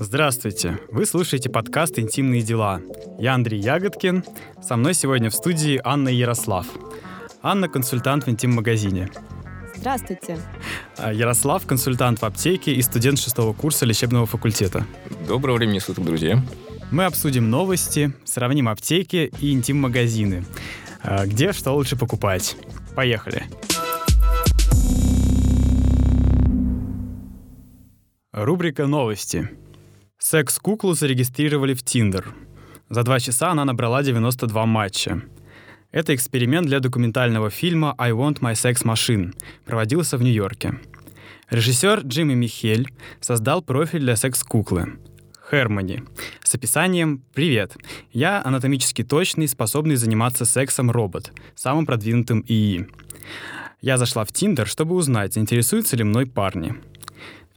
Здравствуйте! Вы слушаете подкаст «Интимные дела». Я Андрей Ягодкин. Со мной сегодня в студии Анна Ярослав. Анна – консультант в интим-магазине. Здравствуйте. А Ярослав – консультант в аптеке и студент шестого курса лечебного факультета. Доброго времени суток, друзья. Мы обсудим новости, сравним аптеки и интим-магазины. А Где что лучше покупать? Поехали! Рубрика «Новости». Секс-куклу зарегистрировали в Тиндер. За два часа она набрала 92 матча. Это эксперимент для документального фильма «I Want My Sex Machine», проводился в Нью-Йорке. Режиссер Джимми Михель создал профиль для секс-куклы Хермони с описанием «Привет, я анатомически точный, способный заниматься сексом робот, самым продвинутым ИИ. Я зашла в Тиндер, чтобы узнать, заинтересуются ли мной парни.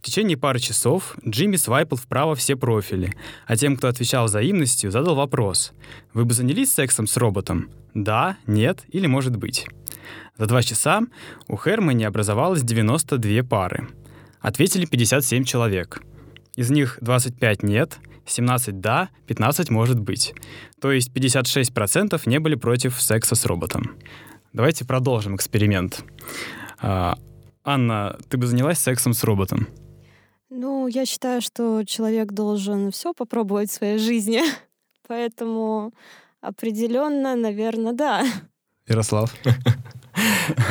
В течение пары часов Джимми свайпал вправо все профили, а тем, кто отвечал взаимностью, задал вопрос. Вы бы занялись сексом с роботом? Да, нет или может быть? За два часа у Хермани образовалось 92 пары. Ответили 57 человек. Из них 25 нет, 17 да, 15 может быть. То есть 56% не были против секса с роботом. Давайте продолжим эксперимент. А, Анна, ты бы занялась сексом с роботом? Ну, я считаю, что человек должен все попробовать в своей жизни. Поэтому определенно, наверное, да. Ярослав?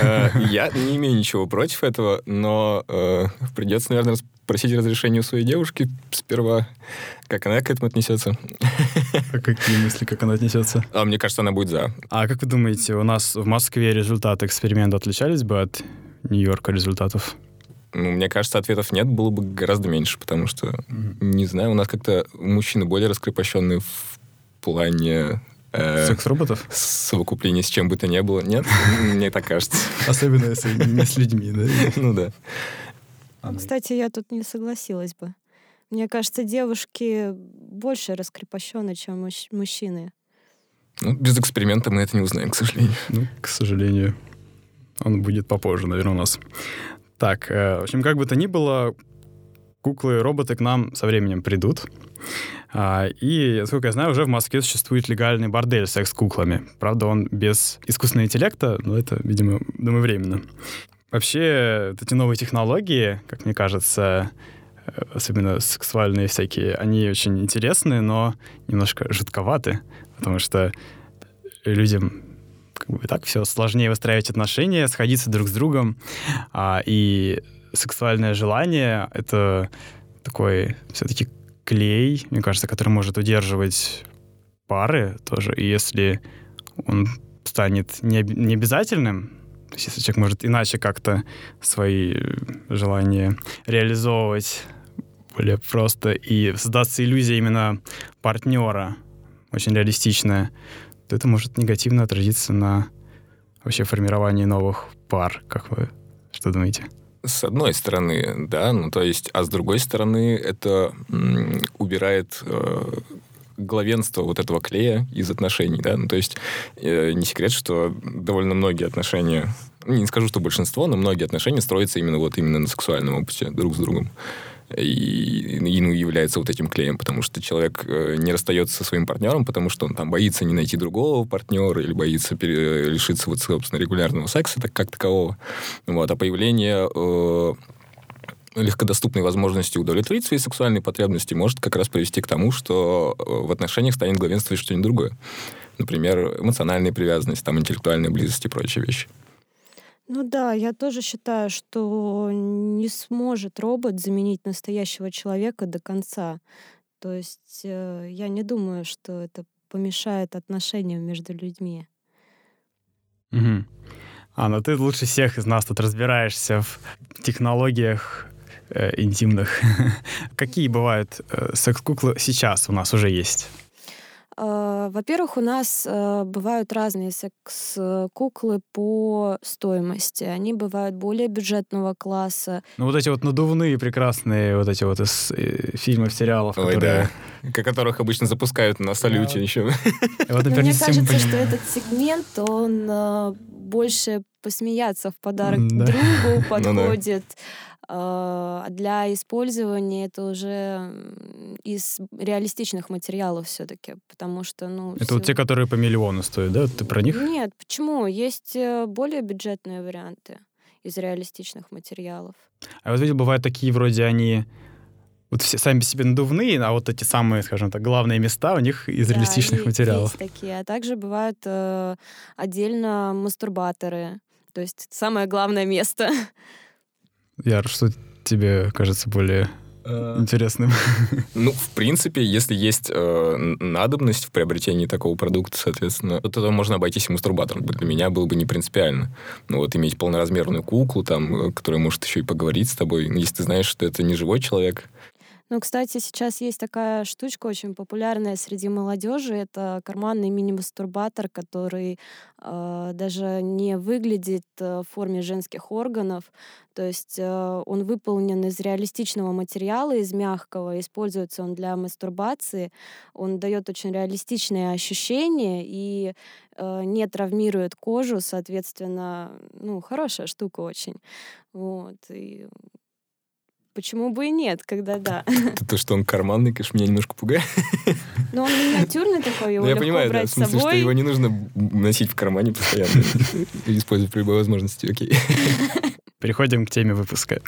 Э, Я не имею ничего против этого, но э, придется, наверное, спросить разрешение у своей девушки сперва, как она к этому отнесется. А какие мысли, как она отнесется? А мне кажется, она будет за. А как вы думаете, у нас в Москве результаты эксперимента отличались бы от Нью-Йорка результатов? Ну, мне кажется, ответов нет, было бы гораздо меньше, потому что, не знаю, у нас как-то мужчины более раскрепощенные в плане э, Секс-роботов? совокупления с чем бы то ни было. Нет? Мне так кажется. Особенно если не с людьми, да? Ну да. Анна. Кстати, я тут не согласилась бы. Мне кажется, девушки больше раскрепощены, чем мужч- мужчины. Ну, без эксперимента мы это не узнаем, к сожалению. Ну, к сожалению, он будет попозже, наверное, у нас. Так, э, в общем, как бы то ни было, куклы роботы к нам со временем придут. А, и, насколько я знаю, уже в Москве существует легальный бордель с секс-куклами. Правда, он без искусственного интеллекта, но это, видимо, думаю, временно. Вообще, эти новые технологии, как мне кажется, э, особенно сексуальные всякие, они очень интересные, но немножко жутковаты, потому что людям как бы так все сложнее выстраивать отношения, сходиться друг с другом, а, и сексуальное желание — это такой все-таки клей, мне кажется, который может удерживать пары тоже, и если он станет не, не обязательным, то есть если человек может иначе как-то свои желания реализовывать более просто, и создаться иллюзия именно партнера, очень реалистичная, то это может негативно отразиться на вообще формировании новых пар. Как вы что думаете? С одной стороны, да, ну то есть, а с другой стороны, это м, убирает э, главенство вот этого клея из отношений, да, ну то есть э, не секрет, что довольно многие отношения, не скажу, что большинство, но многие отношения строятся именно вот именно на сексуальном опыте друг с другом. И, и, ну, является вот этим клеем, потому что человек э, не расстается со своим партнером, потому что он там боится не найти другого партнера или боится пере- лишиться вот, собственно, регулярного секса так, как такового. Вот. А появление э, легкодоступной возможности удовлетворить свои сексуальные потребности может как раз привести к тому, что э, в отношениях станет главенствовать что-нибудь другое. Например, эмоциональная привязанность, там, интеллектуальная близость и прочие вещи. Ну да, я тоже считаю, что не сможет робот заменить настоящего человека до конца. То есть э, я не думаю, что это помешает отношениям между людьми. Мгм. Анна, ты лучше всех из нас тут разбираешься в технологиях э, интимных. Какие бывают э, секс-куклы сейчас у нас уже есть? А, Во-первых, у нас э, бывают разные секс-куклы по стоимости. Они бывают более бюджетного класса. Ну, вот эти вот надувные прекрасные вот эти вот из э, фильмов, сериалов, Ой, которые... да. Которых обычно запускают на салюте Да. еще. Вот, например, мне кажется, что этот сегмент, он э, больше посмеяться в подарок Да. другу Ну да. А для использования это уже из реалистичных материалов все-таки, потому что, ну... Это все... вот те, которые по миллиону стоят, да? Ты про них? Нет, почему? Есть э, более бюджетные варианты из реалистичных материалов. А вот видел, бывают такие, вроде они вот все сами себе надувные, а вот эти самые, скажем так, главные места у них из да, реалистичных материалов. Есть такие. А также бывают э, отдельно мастурбаторы. То есть самое главное место. Яр, что тебе кажется более э, интересным? Ну, в принципе, если есть э, надобность в приобретении такого продукта, соответственно, то тогда можно обойтись и мастурбатором. Для меня было бы не принципиально. Ну, вот иметь полноразмерную куклу, там, э, которая может еще и поговорить с тобой, если ты знаешь, что это не живой человек, ну, кстати, сейчас есть такая штучка очень популярная среди молодежи. Это карманный мини-мастурбатор, который э, даже не выглядит э, в форме женских органов. То есть э, он выполнен из реалистичного материала, из мягкого. Используется он для мастурбации. Он дает очень реалистичные ощущения и э, не травмирует кожу, соответственно, ну, хорошая штука очень. Вот. И Почему бы и нет, когда да. То, что он карманный, конечно, меня немножко пугает. Ну, он миниатюрный такой, его ну, я легко понимаю, брать да, в смысле, с собой. что его не нужно носить в кармане постоянно. Использовать при любой возможности, окей. Переходим к теме выпуска.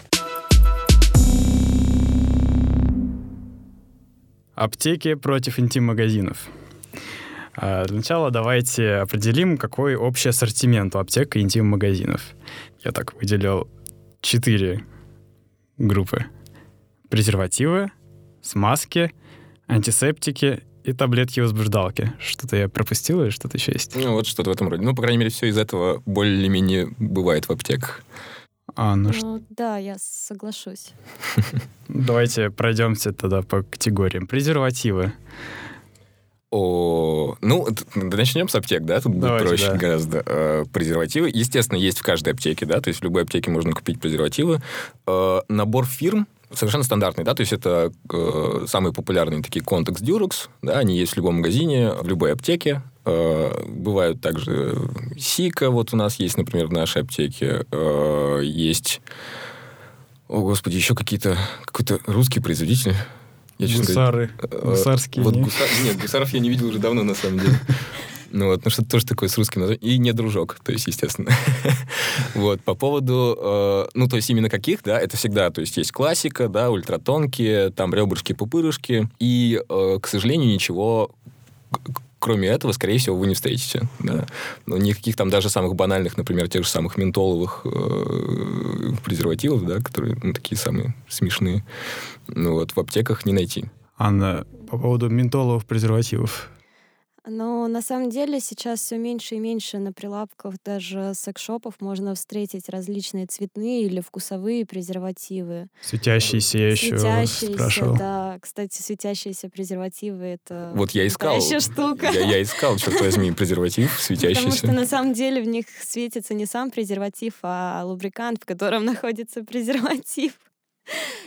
Аптеки против интим-магазинов. А, для начала давайте определим, какой общий ассортимент у аптек и интим-магазинов. Я так выделил четыре группы. Презервативы, смазки, антисептики и таблетки-возбуждалки. Что-то я пропустил или что-то еще есть? Ну, вот что-то в этом роде. Ну, по крайней мере, все из этого более-менее бывает в аптеках. А, ну, ну что... да, я соглашусь. Давайте пройдемся тогда по категориям. Презервативы. О, ну, начнем с аптек, да, тут Давайте, будет проще да. гораздо. Э, презервативы, естественно, есть в каждой аптеке, да, то есть в любой аптеке можно купить презервативы. Э, набор фирм совершенно стандартный, да, то есть это э, самые популярные такие Contex Durex, да, они есть в любом магазине, в любой аптеке. Э, бывают также Сика, вот у нас есть, например, в нашей аптеке. Э, есть, о господи, еще какие-то, какой-то русский производитель, я, Гусары. Говоря, э, гусарские. Вот гусар... Нет, гусаров я не видел уже давно, на самом деле. Ну вот, ну что-то тоже такое с русским названием. И не дружок, то есть, естественно. вот, по поводу, э, ну, то есть именно каких, да, это всегда, то есть есть классика, да, ультратонкие, там ребрышки-пупырышки, и, э, к сожалению, ничего кроме этого, скорее всего, вы не встретите. Да. Но никаких там даже самых банальных, например, тех же самых ментоловых э, презервативов, да, которые ну, такие самые смешные, ну, вот, в аптеках не найти. Анна, по поводу ментоловых презервативов. Но на самом деле сейчас все меньше и меньше на прилавках даже секс-шопов можно встретить различные цветные или вкусовые презервативы. Светящиеся я еще светящиеся, спрашивал. да. Кстати, светящиеся презервативы — это Вот я искал. штука. Я, я искал, черт возьми, презерватив светящийся. Потому что на самом деле в них светится не сам презерватив, а лубрикант, в котором находится презерватив.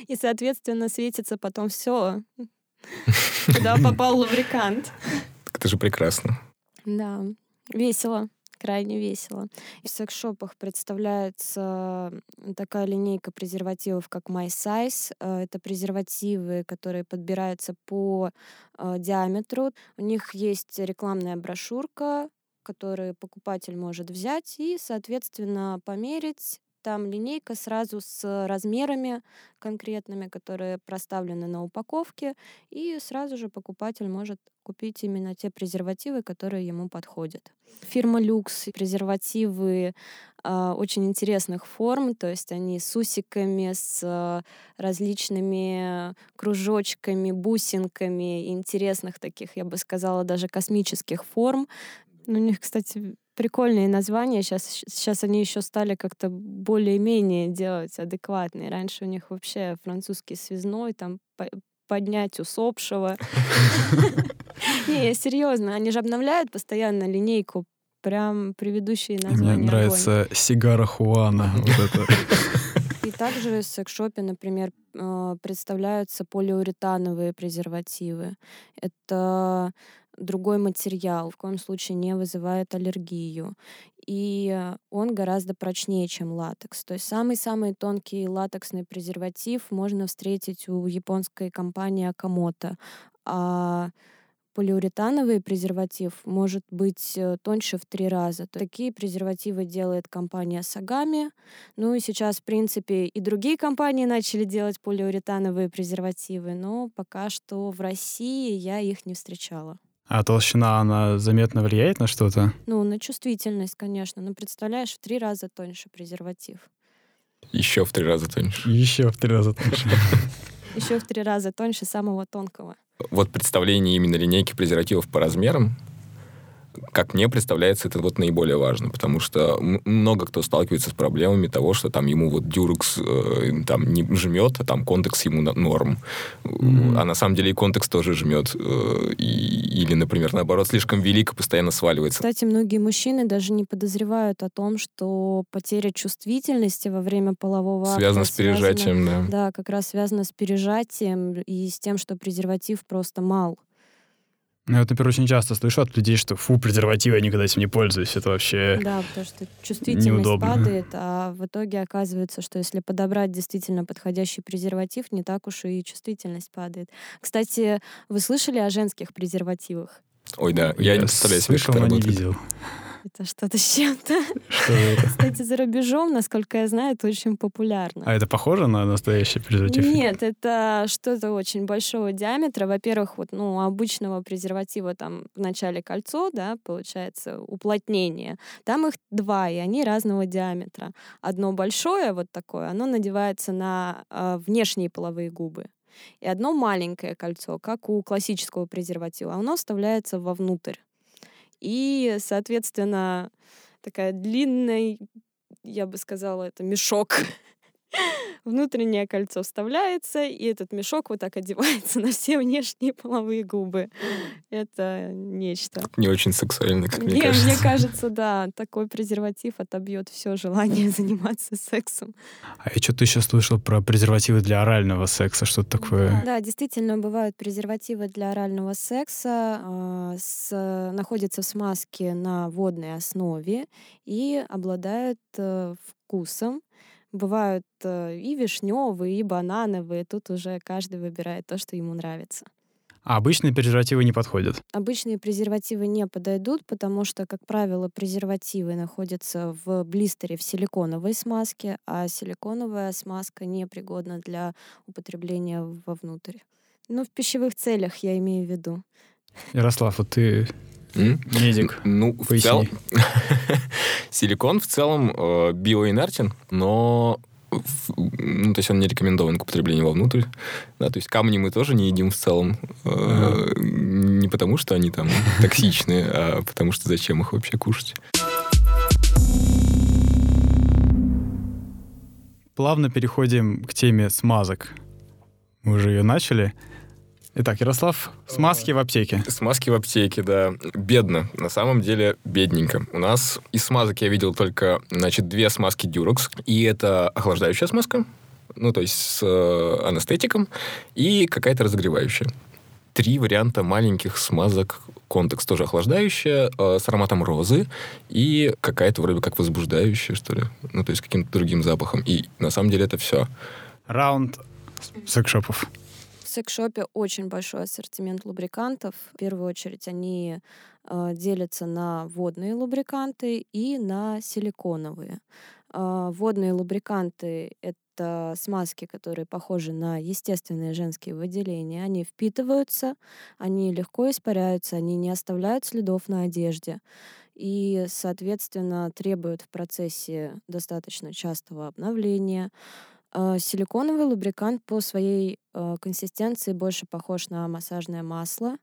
И, соответственно, светится потом все, куда попал лубрикант. Это же прекрасно. Да, весело крайне весело. В секс-шопах представляется такая линейка презервативов, как My Size. Э, это презервативы, которые подбираются по э, диаметру. У них есть рекламная брошюрка, которую покупатель может взять и, соответственно, померить там линейка сразу с размерами конкретными, которые проставлены на упаковке, и сразу же покупатель может купить именно те презервативы, которые ему подходят. Фирма Люкс презервативы э, очень интересных форм, то есть они с усиками, с различными кружочками, бусинками, интересных таких, я бы сказала, даже космических форм. У них, кстати, прикольные названия. Сейчас, сейчас они еще стали как-то более-менее делать адекватные. Раньше у них вообще французский связной, там поднять усопшего. Не, серьезно, они же обновляют постоянно линейку, прям предыдущие названия. Мне нравится сигара Хуана. И также в секс-шопе, например, э, представляются полиуретановые презервативы. Это другой материал, в коем случае не вызывает аллергию. И он гораздо прочнее, чем латекс. То есть самый-самый тонкий латексный презерватив можно встретить у японской компании Акамото. А полиуретановый презерватив может быть э, тоньше в три раза. Такие презервативы делает компания Сагами. Ну и сейчас, в принципе, и другие компании начали делать полиуретановые презервативы, но пока что в России я их не встречала. А толщина, она заметно влияет на что-то? Ну, на чувствительность, конечно. Ну, представляешь, в три раза тоньше презерватив. Еще в три раза тоньше. Еще в три раза тоньше. Еще в три раза тоньше самого тонкого вот представление именно линейки презервативов по размерам как мне представляется, это вот наиболее важно, потому что много кто сталкивается с проблемами того, что там ему вот дюрекс э, там не жмет, а там контекст ему норм. Mm-hmm. А на самом деле и контекст тоже жмет. Э, и, или, например, наоборот, слишком велик и постоянно сваливается. Кстати, многие мужчины даже не подозревают о том, что потеря чувствительности во время полового акта связана с пережатием, связана, да. Да, как раз связана с пережатием и с тем, что презерватив просто мал. Ну, я, например, очень часто слышу от людей, что фу, презервативы, я никогда этим не пользуюсь. Это вообще Да, потому что чувствительность неудобно. падает, а в итоге оказывается, что если подобрать действительно подходящий презерватив, не так уж и чувствительность падает. Кстати, вы слышали о женских презервативах? Ой, да, я, я не представляю себе, слышал, но не видел. Это что-то с чем-то. Что это? Кстати, за рубежом, насколько я знаю, это очень популярно. А это похоже на настоящий презерватив? Нет, это что-то очень большого диаметра. Во-первых, вот, ну, обычного презерватива там в начале кольцо, да, получается, уплотнение. Там их два, и они разного диаметра. Одно большое вот такое, оно надевается на э, внешние половые губы. И одно маленькое кольцо, как у классического презерватива, оно вставляется вовнутрь. И, соответственно, такая длинная, я бы сказала, это мешок внутреннее кольцо вставляется, и этот мешок вот так одевается на все внешние половые губы. Это нечто. Не очень сексуально, как мне, мне кажется. Мне кажется, да, такой презерватив отобьет все желание заниматься сексом. А я что-то еще слышал про презервативы для орального секса, что-то такое. Да, действительно, бывают презервативы для орального секса, э, с, находятся в смазке на водной основе и обладают э, вкусом, Бывают э, и вишневые, и банановые. Тут уже каждый выбирает то, что ему нравится. А обычные презервативы не подходят? Обычные презервативы не подойдут, потому что, как правило, презервативы находятся в блистере в силиконовой смазке, а силиконовая смазка непригодна для употребления вовнутрь. Ну, в пищевых целях я имею в виду. Ярослав, вот ты Медик. Ну, в целом... Силикон в целом э, биоинертен, но ну, то есть он не рекомендован к употреблению вовнутрь. Да, то есть камни мы тоже не едим в целом. Э, ага. Не потому, что они там токсичные, а потому что зачем их вообще кушать. Плавно переходим к теме смазок. Мы уже ее начали. Итак, Ярослав, смазки в аптеке. Смазки в аптеке, да. Бедно. На самом деле бедненько. У нас из смазок я видел только, значит, две смазки Durex. И это охлаждающая смазка, ну, то есть с э, анестетиком, и какая-то разогревающая. Три варианта маленьких смазок контекст тоже охлаждающая, э, с ароматом розы и какая-то вроде как возбуждающая, что ли. Ну, то есть каким-то другим запахом. И на самом деле это все. Раунд секшопов секс-шопе очень большой ассортимент лубрикантов. В первую очередь они э, делятся на водные лубриканты и на силиконовые. Э, водные лубриканты — это смазки, которые похожи на естественные женские выделения. Они впитываются, они легко испаряются, они не оставляют следов на одежде и, соответственно, требуют в процессе достаточно частого обновления. А, силиконовый лубрикант по своей а, консистенции больше похож на массажное масло,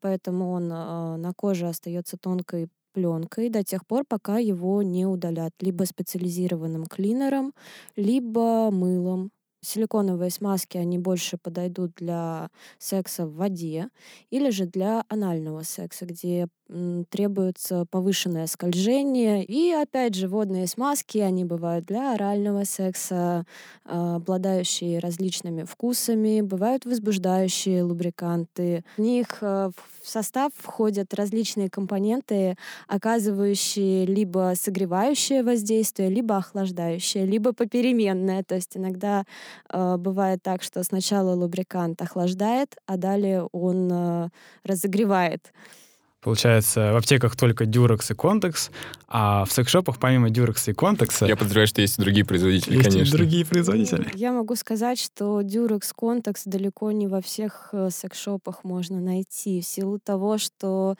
поэтому он а, на коже остается тонкой пленкой до тех пор, пока его не удалят либо специализированным клинером, либо мылом. Силиконовые смазки, они больше подойдут для секса в воде или же для анального секса, где требуется повышенное скольжение. И опять же, водные смазки, они бывают для орального секса, а, обладающие различными вкусами, бывают возбуждающие лубриканты. В них э, в состав входят различные компоненты, оказывающие либо согревающее воздействие, либо охлаждающее, либо попеременное. То есть иногда э, бывает так, что сначала лубрикант охлаждает, а далее он э, разогревает. Получается, в аптеках только Durex и Contex, а в секшопах помимо Durex и Contex... Я подозреваю, что есть другие производители, есть конечно. другие производители. Я могу сказать, что Durex Contex далеко не во всех э, секшопах можно найти, в силу того, что,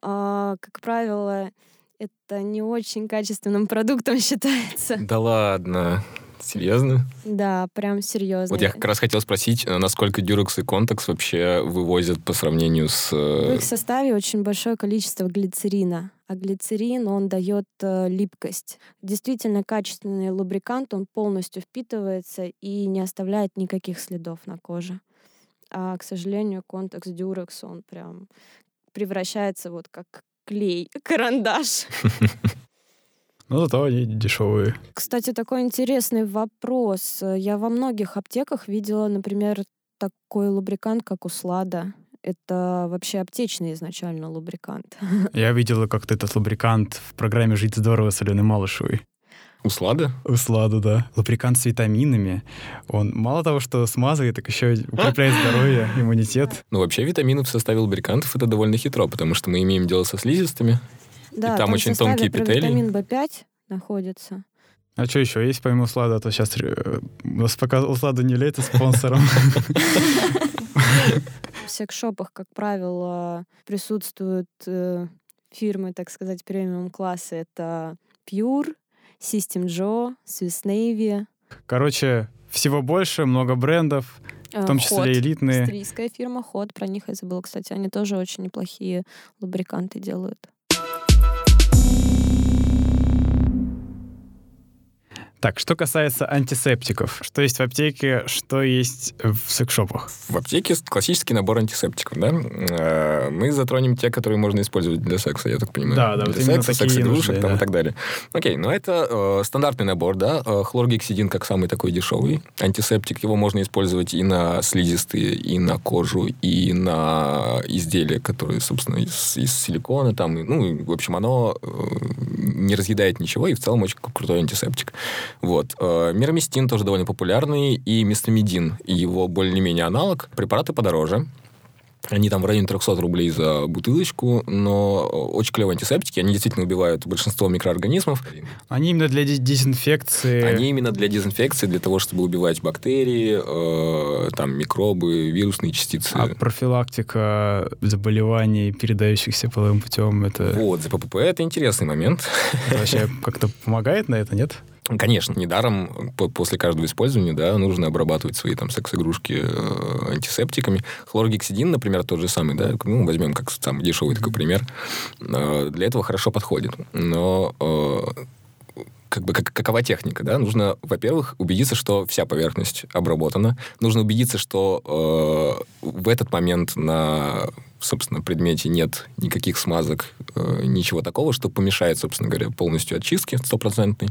э, как правило, это не очень качественным продуктом считается. Да ладно. Серьезно? Да, прям серьезно. Вот я как раз хотел спросить, э, насколько Durex и Contex вообще вывозят по сравнению с... В их составе очень большое количество глицерина, а глицерин, он дает э, липкость. Действительно качественный лубрикант, он полностью впитывается и не оставляет никаких следов на коже. А, к сожалению, Contex Durex, он прям превращается вот как клей, карандаш. Но зато они дешевые. Кстати, такой интересный вопрос. Я во многих аптеках видела, например, такой лубрикант, как Услада. Это вообще аптечный изначально лубрикант. Я видела как-то этот лубрикант в программе «Жить здорово» с Аленой Малышевой. Услада? Услада, да. Лубрикант с витаминами. Он мало того, что смазывает, так еще укрепляет здоровье, иммунитет. Ну, вообще витамины в составе лубрикантов это довольно хитро, потому что мы имеем дело со слизистыми, да, и там, там очень тонкие петели. витамин В5 находится. А что еще есть помимо услада? А то сейчас э, у нас пока услада не является спонсором. В секшопах, как правило, присутствуют э, фирмы, так сказать, премиум-класса. Это Pure, System Joe, Swiss Navy. Короче, всего больше, много брендов, в том числе Hot, элитные. Австрийская фирма Hot, про них я забыла, кстати. Они тоже очень неплохие лубриканты делают. Так, что касается антисептиков, что есть в аптеке, что есть в секшопах? В аптеке классический набор антисептиков, да? Э, мы затронем те, которые можно использовать для секса, я так понимаю. Да, да, для вот секса, секс-игрушек да. и так далее. Окей, но это э, стандартный набор, да? Э, хлоргексидин как самый такой дешевый антисептик. Его можно использовать и на слизистые, и на кожу, и на изделия, которые, собственно, из, из силикона там. Ну, в общем, оно э, не разъедает ничего, и в целом очень крутой антисептик. Вот. Э, Мироместин тоже довольно популярный, и мистамидин, его более-менее аналог. Препараты подороже. Они там в районе 300 рублей за бутылочку, но очень клевые антисептики. Они действительно убивают большинство микроорганизмов. Они именно для дез- дезинфекции. Они именно для дезинфекции, для того, чтобы убивать бактерии, э, там, микробы, вирусные частицы. А профилактика заболеваний, передающихся половым путем, это Вот, ЗППП это интересный момент. это вообще как-то помогает на это, нет? Конечно, недаром по- после каждого использования, да, нужно обрабатывать свои там секс-игрушки э, антисептиками. Хлоргексидин, например, тот же самый, да, ну, возьмем как самый дешевый такой пример, э, для этого хорошо подходит. Но э, как бы как, какова техника, да? Нужно, во-первых, убедиться, что вся поверхность обработана. Нужно убедиться, что э, в этот момент на, собственно, предмете нет никаких смазок, э, ничего такого, что помешает, собственно говоря, полностью очистке стопроцентной.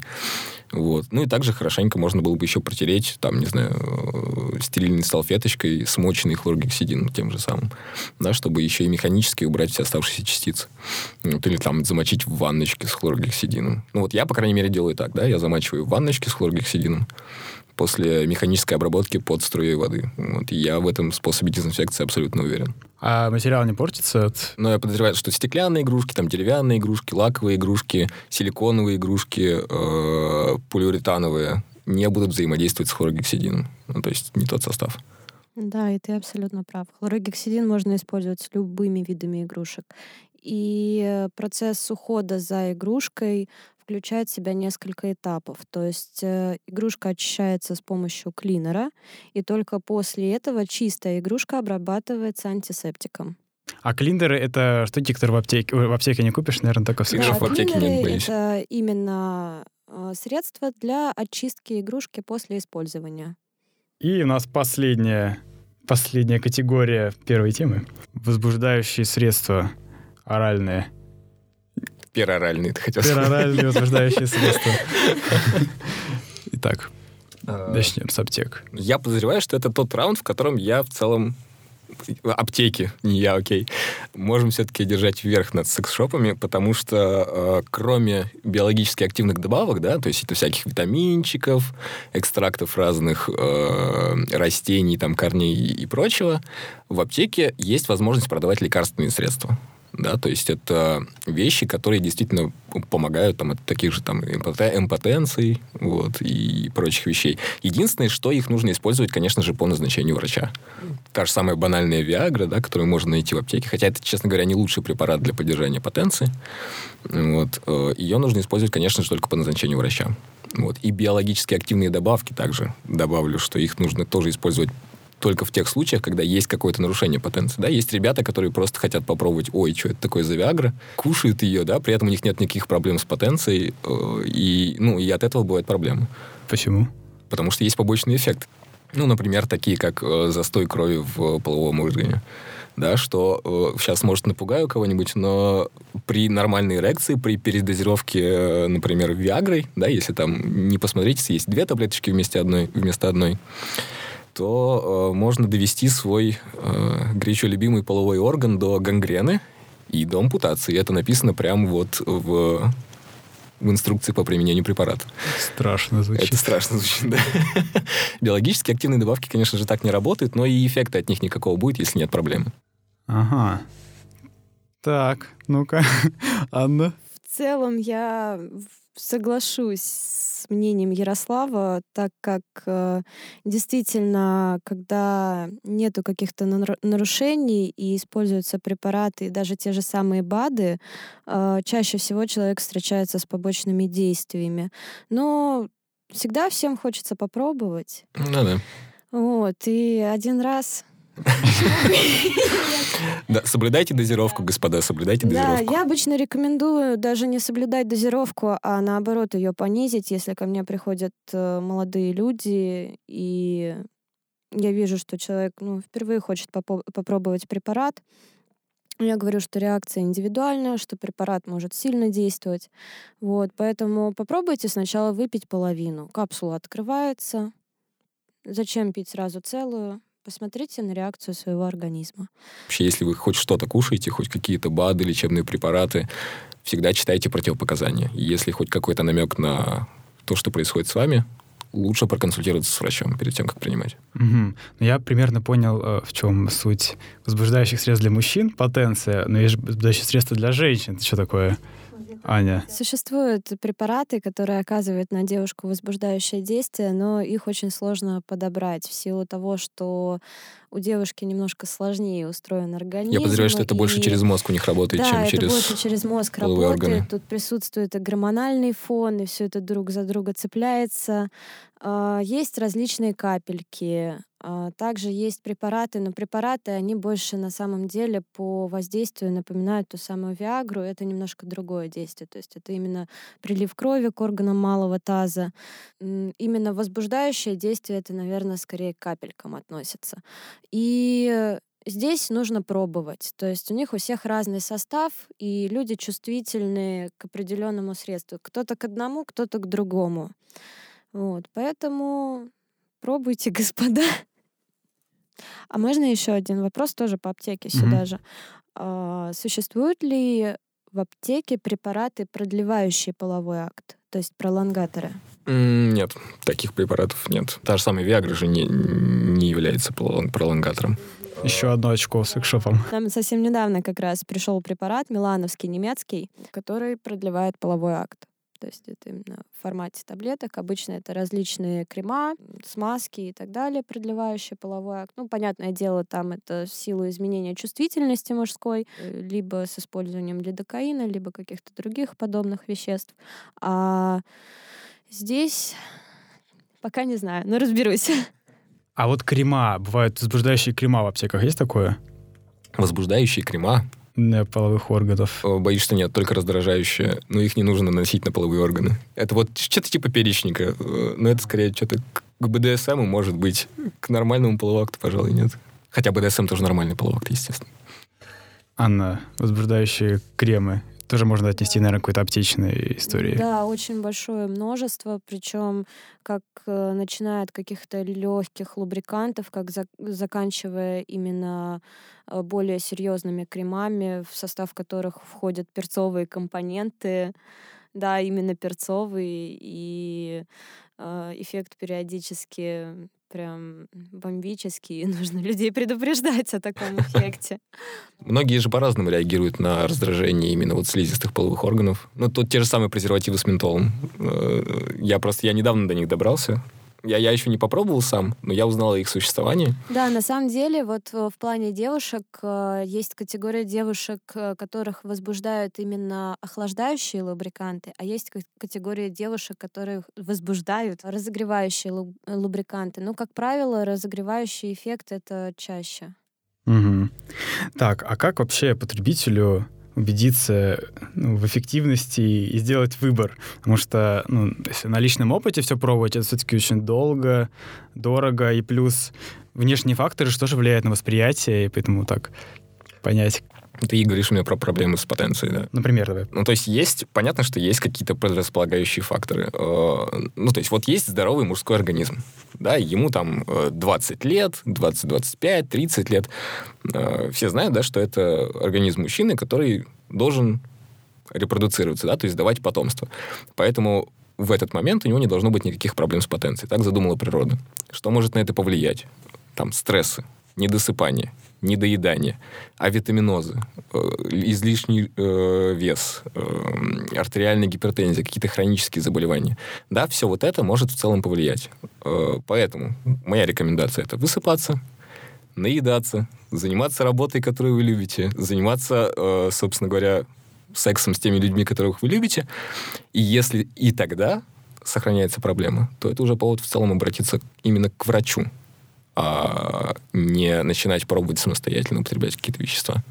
Вот. Ну и также хорошенько можно было бы еще протереть, там, не знаю, э, стерильной салфеточкой смоченный хлоргексидин тем же самым, да, чтобы еще и механически убрать все оставшиеся частицы. Вот, или там замочить в ванночке с хлоргексидином. Ну вот я, по крайней мере, делаю так, да, я замачиваю в ванночке с хлоргексидином после механической обработки под струей воды. Вот, я в этом способе дезинфекции абсолютно уверен. А материал не портится от... Но я подозреваю, что стеклянные игрушки, там деревянные игрушки, лаковые игрушки, силиконовые игрушки, э, полиуретановые не будут взаимодействовать с хлоргексидином. Ну, то есть не тот состав. Да, и ты абсолютно прав. Хлорогексидин можно использовать с любыми видами игрушек. И э, процесс ухода за игрушкой включает в себя несколько этапов. То есть э, игрушка очищается с помощью клинера, и только после этого чистая игрушка обрабатывается антисептиком. А клиндеры — это что диктор в аптеке? В аптеке не купишь, наверное, только в секшопах. в аптеке нет, клинеры боюсь. это именно э, средство для очистки игрушки после использования. И у нас последняя, последняя категория первой темы. Возбуждающие средства Оральные. Пероральные, ты хотел сказать. Пероральные возбуждающие средства. Итак, А, начнем с аптек. Я подозреваю, что это тот раунд, в котором я в целом аптеки, не я, окей, можем все-таки держать вверх над секс-шопами, потому что э, кроме биологически активных добавок, да, то есть это всяких витаминчиков, экстрактов разных э, растений, там, корней и прочего, в аптеке есть возможность продавать лекарственные средства. Да, то есть это вещи, которые действительно помогают там, от таких же там импоте- импотенций вот, и прочих вещей. Единственное, что их нужно использовать, конечно же, по назначению врача. Та же самая банальная Виагра, да, которую можно найти в аптеке, хотя это, честно говоря, не лучший препарат для поддержания потенции. Вот. э, Ее нужно использовать, конечно же, только по назначению врача. Вот. И биологически активные добавки также добавлю, что их нужно тоже использовать только в тех случаях, когда есть какое-то нарушение потенции. Да? Есть ребята, которые просто хотят попробовать, ой, что это такое за Виагра, кушают ее, да, при этом у них нет никаких проблем с потенцией, э, и, ну, и от этого бывают проблемы. Почему? Потому что есть побочный эффект. Ну, например, такие, как э, застой крови в половом органе. Да, что сейчас, может, напугаю кого-нибудь, но при нормальной эрекции, при передозировке, э, например, Виагрой, да, если там не посмотрите, есть две таблеточки вместе одной, вместо одной, то э, можно довести свой э, горячо любимый половой орган до гангрены и до ампутации. Это написано прямо вот в, в инструкции по применению препарата. Страшно звучит. Это страшно звучит, да. Биологически активные добавки, конечно же, так не работают, но и эффекта от них никакого будет, если нет проблемы. Ага. Так, ну-ка, Анна. В целом я соглашусь с мнением Ярослава, так как э, действительно, когда нету каких-то нар- нарушений и используются препараты, и даже те же самые БАДы, э, чаще всего человек встречается с побочными действиями. Но всегда всем хочется попробовать. Ну да. Вот, и один раз Да, соблюдайте дозировку, господа, соблюдайте Да, дозировку. я обычно рекомендую даже не соблюдать дозировку, а наоборот ее понизить, если ко мне приходят э, молодые люди, и я вижу, что человек ну, впервые хочет попробовать препарат. Я говорю, что реакция индивидуальная, что препарат может сильно действовать. Вот, поэтому попробуйте сначала выпить половину. Капсула открывается. Зачем пить сразу целую? Посмотрите на реакцию своего организма. Вообще, если вы хоть что-то кушаете, хоть какие-то БАДы, лечебные препараты, всегда читайте противопоказания. Если хоть какой-то намек на то, что происходит с вами, лучше проконсультироваться с врачом перед тем, как принимать. Ну, Я примерно понял, э, в чем суть возбуждающих средств для мужчин, потенция, но есть же возбуждающие средства для женщин. Это что такое? Аня. Существуют препараты, которые оказывают на девушку возбуждающее действие, но их очень сложно подобрать в силу того, что у девушки немножко сложнее устроен организм. Я подозреваю, что это больше и- через мозг у них работает, да, чем это через... больше через мозг работает. органы. Тут присутствует и гормональный фон, и все это друг за друга цепляется. А, Есть различные капельки. а, Также есть препараты, но препараты, они больше на самом деле по воздействию напоминают ту самую Виагру. Это немножко другое действие. То есть это именно прилив крови к органам малого таза. Именно возбуждающее действие, это, наверное, скорее к капелькам относится. И здесь нужно пробовать. То есть у них у всех разный состав, и люди чувствительны к определенному средству. Кто-то к одному, кто-то к другому. Вот, поэтому пробуйте, господа. А можно еще один вопрос тоже по аптеке сюда Мгм. же. А, существуют ли в аптеке препараты, продлевающие половой акт? То есть пролонгаторы? Нет, таких препаратов нет. Та же самая Виагра же не, не является пролон- пролонгатором. Еще одно очко с секшопом. Нам совсем недавно как раз пришел препарат милановский немецкий, который продлевает половой акт. То есть это именно в формате таблеток. Обычно это различные крема, смазки и так далее, продлевающие половой акт. Ну, понятное дело, там это в силу изменения чувствительности мужской, э, либо с использованием лидокаина, либо каких-то других подобных веществ. А здесь пока не знаю, но разберусь. А вот крема, бывают возбуждающие крема в аптеках, есть такое? Возбуждающие крема, Для половых органов. Э, боюсь, что нет, только раздражающие, но их не нужно наносить на половые органы. Это вот что-то типа перечника, э, но это скорее что-то к к БДСМ, может быть. К нормальному половому акту, пожалуй, нет. Хотя БДСМ тоже нормальный половой акт, естественно. Анна, возбуждающие кремы тоже можно отнести, наверное, к какой-то аптечной истории. Да, очень большое множество, причем как э, начиная от каких-то легких лубрикантов, как за, заканчивая именно э, более серьезными кремами, в состав которых входят перцовые компоненты, да, именно перцовый, и э, эффект периодически прям бомбический, и нужно людей предупреждать о таком эффекте. Многие же по-разному реагируют на раздражение именно вот слизистых половых органов. Ну, тут те же самые презервативы с ментолом. Э, я просто, я недавно до них добрался, я, я еще не попробовал сам, но я узнал о их существовании. Да, на самом деле, вот э, в плане девушек э, есть категория девушек, э, которых возбуждают именно охлаждающие лубриканты, а есть категория девушек, которых возбуждают разогревающие лубриканты. Ну, как правило, разогревающий эффект это чаще. Угу. Так, а как вообще потребителю убедиться ну, в эффективности и сделать выбор. Потому что ну, если на личном опыте все пробовать, это все-таки очень долго, дорого, и плюс внешние факторы что же влияют на восприятие, и поэтому так понять, ты говоришь мне про проблемы с потенцией, да? Например, давай. Ну, то есть есть, понятно, что есть какие-то предрасполагающие факторы. Э, ну, то есть вот есть здоровый мужской организм, да, ему там 20 э, лет, 20, 25, 30 лет. Э, все знают, да, что это организм мужчины, который должен репродуцироваться, да, то есть давать потомство. Поэтому в этот момент у него не должно быть никаких проблем с потенцией. Так задумала природа. Что может на это повлиять? Там стрессы, недосыпание, недоедание, авитаминозы, э, излишний э, вес, э, артериальная гипертензия, какие-то хронические заболевания. Да, все вот это может в целом повлиять. Э, поэтому моя рекомендация это высыпаться, наедаться, заниматься работой, которую вы любите, заниматься, э, собственно говоря, сексом с теми людьми, которых вы любите. И если и тогда сохраняется проблема, то это уже повод в целом обратиться именно к врачу, а не начинать пробовать самостоятельно употреблять какие-то вещества.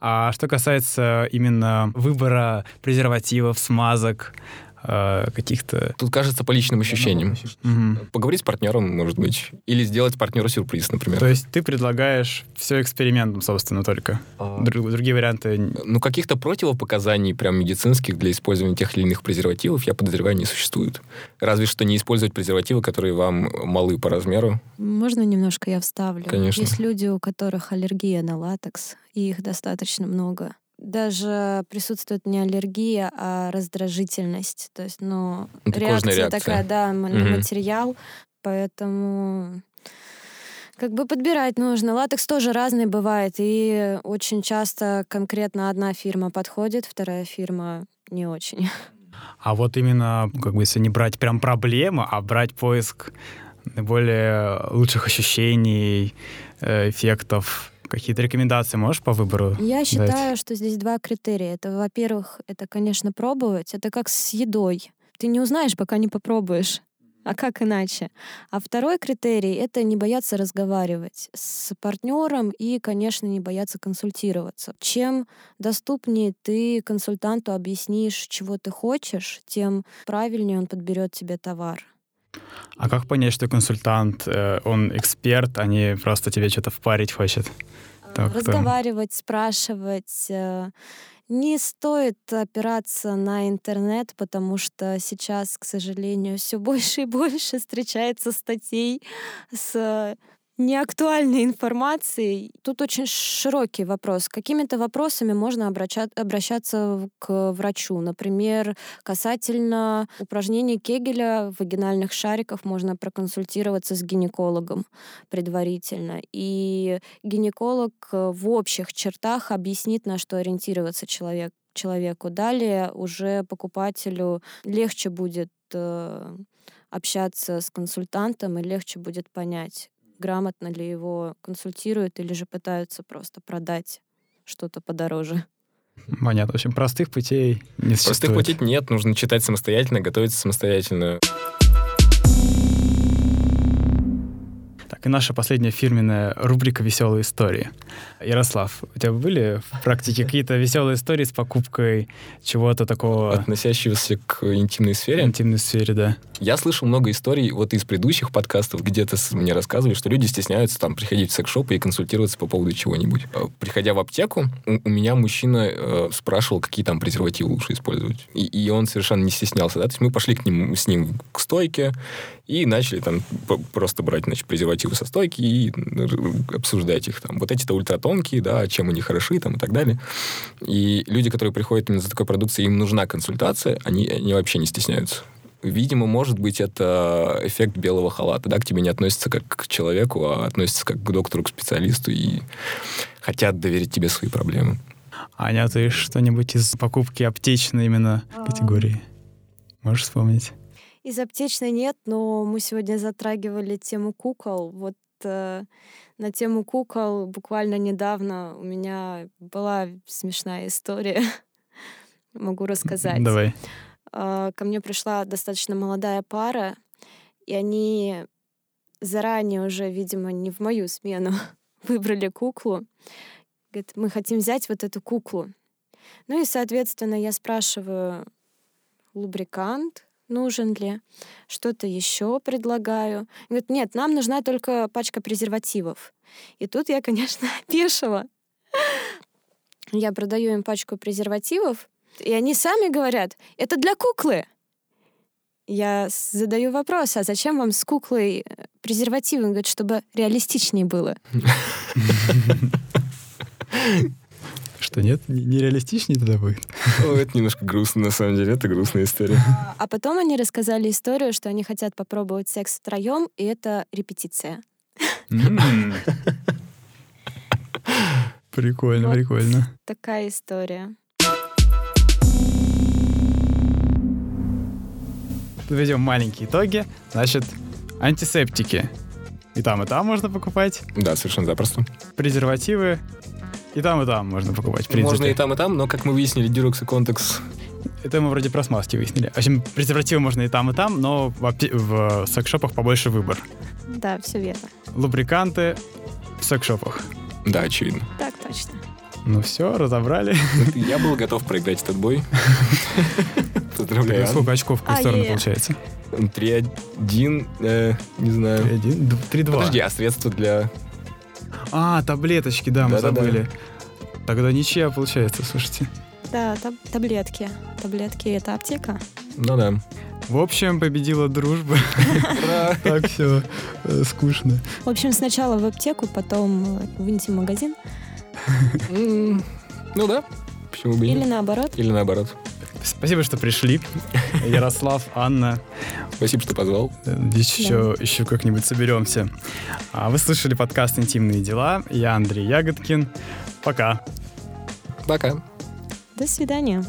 А что касается именно выбора презервативов, смазок, каких-то... Тут кажется по личным ощущениям. Угу. Поговорить с партнером, может быть. Или сделать партнеру сюрприз, например. То есть ты предлагаешь все экспериментом, собственно, только? А... Друг, другие варианты... Ну, каких-то противопоказаний прям медицинских для использования тех или иных презервативов, я подозреваю, не существует. Разве что не использовать презервативы, которые вам малы по размеру. Можно немножко я вставлю? Конечно. Есть люди, у которых аллергия на латекс, и их достаточно много даже присутствует не аллергия, а раздражительность. То есть, ну, Это реакция, реакция такая, да, на угу. материал. Поэтому как бы подбирать нужно. Латекс тоже разный бывает. И очень часто конкретно одна фирма подходит, вторая фирма не очень. А вот именно, как бы, если не брать прям проблему, а брать поиск наиболее лучших ощущений, э, эффектов, Какие-то рекомендации можешь по выбору? Я считаю, что здесь два критерия. Это, во-первых, это, конечно, пробовать. Это как с едой. Ты не узнаешь, пока не попробуешь. А как иначе? А второй критерий — это не бояться разговаривать с партнером и, конечно, не бояться консультироваться. Чем доступнее ты консультанту объяснишь, чего ты хочешь, тем правильнее он подберет тебе товар. А как понять, что консультант, э, он эксперт, а не просто тебе что-то впарить хочет? Так, Разговаривать, там. спрашивать. Э, не стоит опираться на интернет, потому что сейчас, к сожалению, все больше и больше встречается статей с неактуальной информацией. Тут очень широкий вопрос. Какими-то вопросами можно обращаться к врачу. Например, касательно упражнений Кегеля, вагинальных шариков можно проконсультироваться с гинекологом предварительно. И гинеколог в общих чертах объяснит, на что ориентироваться человек, человеку. Далее уже покупателю легче будет э, общаться с консультантом и легче будет понять, грамотно ли его консультируют или же пытаются просто продать что-то подороже. Понятно. В общем, простых путей не существует. Простых путей нет. Нужно читать самостоятельно, готовиться самостоятельно. Как и наша последняя фирменная рубрика «Веселые истории». Ярослав, у тебя были в практике какие-то веселые истории с покупкой чего-то такого... Относящегося к интимной сфере? Интимной сфере, да. Я слышал много историй вот из предыдущих подкастов, где-то мне рассказывали, что люди стесняются там приходить в секс-шопы и консультироваться по поводу чего-нибудь. Э, приходя в аптеку, у, у меня мужчина э, спрашивал, какие там презервативы лучше использовать. И, и он совершенно не стеснялся. Да? То есть мы пошли к ним, с ним к стойке и начали там просто брать значит, презервативы со стойки и обсуждать их. Там. Вот эти-то ультратонкие, да, чем они хороши там, и так далее. И люди, которые приходят именно за такой продукцией, им нужна консультация, они, они вообще не стесняются. Видимо, может быть, это эффект белого халата, да, к тебе не относятся как к человеку, а относятся как к доктору, к специалисту и хотят доверить тебе свои проблемы. Аня, ты что-нибудь из покупки аптечной именно а... категории можешь вспомнить? Из аптечной нет, но мы сегодня затрагивали тему кукол. Вот э, на тему кукол буквально недавно у меня была смешная история. Могу рассказать. Давай. А, ко мне пришла достаточно молодая пара, и они заранее уже, видимо, не в мою смену выбрали куклу. Говорит, мы хотим взять вот эту куклу. Ну и, соответственно, я спрашиваю, лубрикант нужен ли, что-то еще предлагаю. Говорит, нет, нам нужна только пачка презервативов. И тут я, конечно, опешила. Я продаю им пачку презервативов, и они сами говорят, это для куклы. Я задаю вопрос, а зачем вам с куклой э, презервативы? Он говорит, чтобы реалистичнее было. Что нет? Нереалистичнее тогда будет? О, это немножко грустно, на самом деле. Это грустная история. А потом они рассказали историю, что они хотят попробовать секс втроем, и это репетиция. Прикольно, прикольно. Такая история. подведем маленькие итоги. Значит, антисептики. И там, и там можно покупать. Да, совершенно запросто. Презервативы. И там, и там можно покупать, в принципе. Можно и там, и там, но, как мы выяснили, Durex и Contex... Это мы вроде про смазки выяснили. В общем, презервативы можно и там, и там, но в, апте- в секшопах побольше выбор. Да, все верно. Лубриканты в секшопах. Да, очевидно. Так точно. Ну все, разобрали. Я был готов проиграть этот бой. Поздравляю. Сколько очков в какую сторону получается? 3-1, э, не знаю. 3-1? 3-2. Подожди, а средства для... А, таблеточки, да, мы забыли. Тогда ничья получается, слушайте. Да, таб таблетки. Таблетки — это аптека. Ну да. В общем, победила дружба. Так все э, скучно. В общем, сначала в аптеку, потом в интим-магазин. Ну да, почему бы Или наоборот. Или наоборот. Спасибо, что пришли. Ярослав, Анна. Спасибо, что позвал. Здесь да. еще, еще как-нибудь соберемся. А вы слышали подкаст «Интимные дела». Я Андрей Ягодкин. Пока. Пока. До свидания.